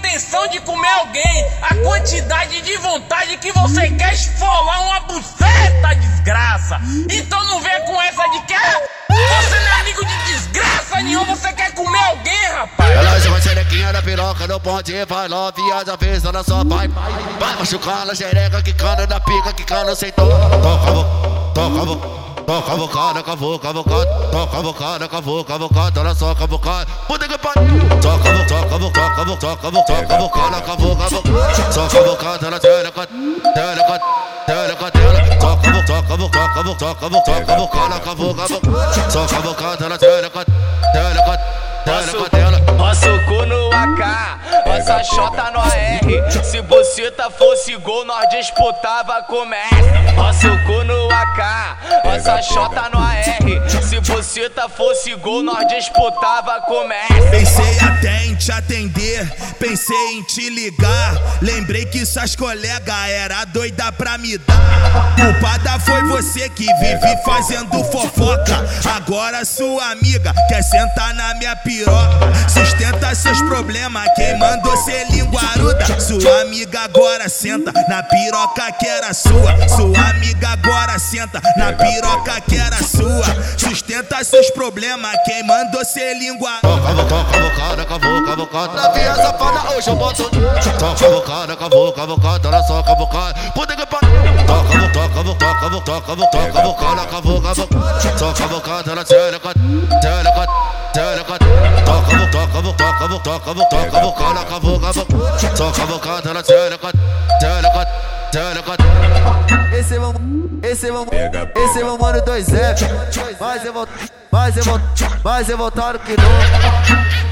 intenção de comer alguém, a quantidade de vontade que você quer esfolar uma buceta, desgraça. Então não vem com essa de que ah, você não é amigo de desgraça nenhuma, você quer comer alguém, rapaz. Ela joga a xerequinha da piroca no ponte e vai novinha, já fez ela só vai. Vai machucando a xereca, quicando na pica, quicando sem toca. Toca, toca, Toca a bocada, cavou, cavocada. Toca a bocada, cavou, cavocada. Olha só, cavocada. Puta que pariu. Toca, toca, toca, toca, toca, toca a bocada, cavou, cavocada. Toca a bocada, ela teleca, teleca, teleca, teleca. Toca, toca, toca, toca, toca a bocada, cavou, cavocada. Toca a bocada, ela teleca, teleca, teleca, teleca. Nosso cu no AK, nossa chota no AR. Se buceta fosse gol, nós disputava com Messi. Nosso cu no AK, nossa chota no AR. Gol, nós disputava com Messi. Pensei até em te atender, pensei em te ligar. Lembrei que suas colegas era doida pra me dar. Culpada foi você que vive fazendo fofoca. Agora sua amiga quer sentar na minha piroca. Sustenta seus problemas, quem mandou ser linguaruda? Sua amiga agora senta na piroca que era sua. Sua amiga agora senta na piroca que era sua. Sustenta seus problemas, quem mandou ser toca, bocada, cavou, cavocada. Na via safada, hoje eu boto. Toca, bocada, cavou, cavocada. Olha só, cavocada. Puta que pariu. Toca, toca, toca, toca, toca, cavou, cavocada. Toca, bocada, ela teleca, teleca, teleca. Toca, toca, toca, toca, toca, cavou, cavocada. Toca, bocada, ela teleca, teleca, teleca. Esse é meu, esse é meu, esse é meu mano 2F. Mas eu vou, mas eu vou, mas eu voltaram que nunca.